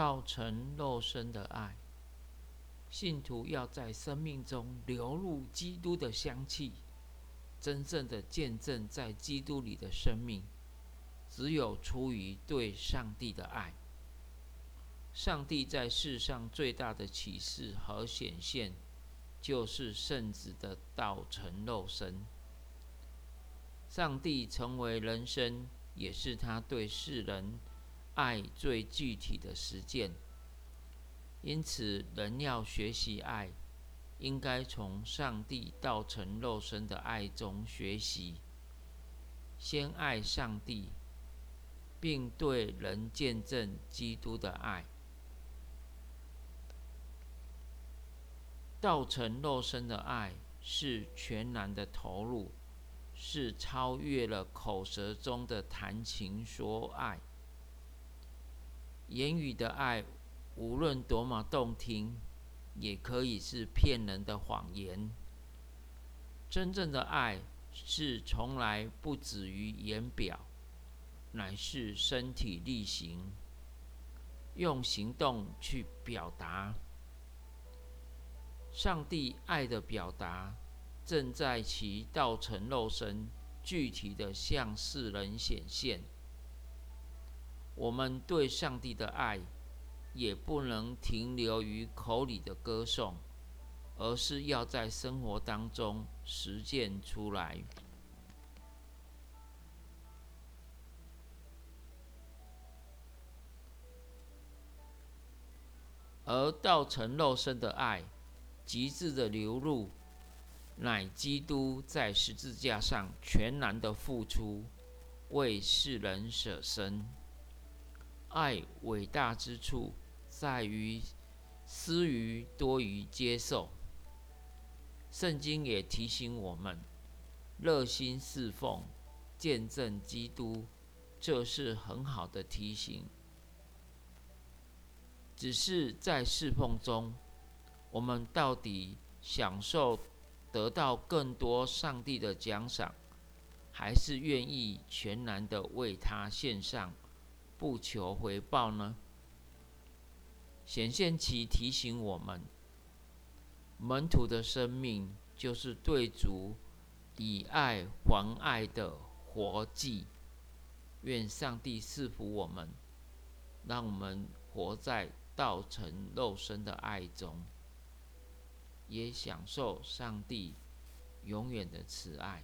道成肉身的爱，信徒要在生命中流入基督的香气，真正的见证在基督里的生命，只有出于对上帝的爱。上帝在世上最大的启示和显现，就是圣子的道成肉身。上帝成为人生，也是他对世人爱最具体的实践。因此，人要学习爱，应该从上帝道成肉身的爱中学习。先爱上帝，并对人见证基督的爱。道成肉身的爱是全然的投入。是超越了口舌中的谈情说爱，言语的爱，无论多么动听，也可以是骗人的谎言。真正的爱是从来不止于言表，乃是身体力行，用行动去表达上帝爱的表达。正在其道成肉身，具体的向世人显现。我们对上帝的爱，也不能停留于口里的歌颂，而是要在生活当中实践出来。而道成肉身的爱，极致的流入。乃基督在十字架上全然的付出，为世人舍身。爱伟大之处在于施于多于接受。圣经也提醒我们，热心侍奉、见证基督，这是很好的提醒。只是在侍奉中，我们到底享受？得到更多上帝的奖赏，还是愿意全然的为他献上，不求回报呢？显现其提醒我们，门徒的生命就是对主以爱还爱的活祭。愿上帝赐福我们，让我们活在道成肉身的爱中。也享受上帝永远的慈爱。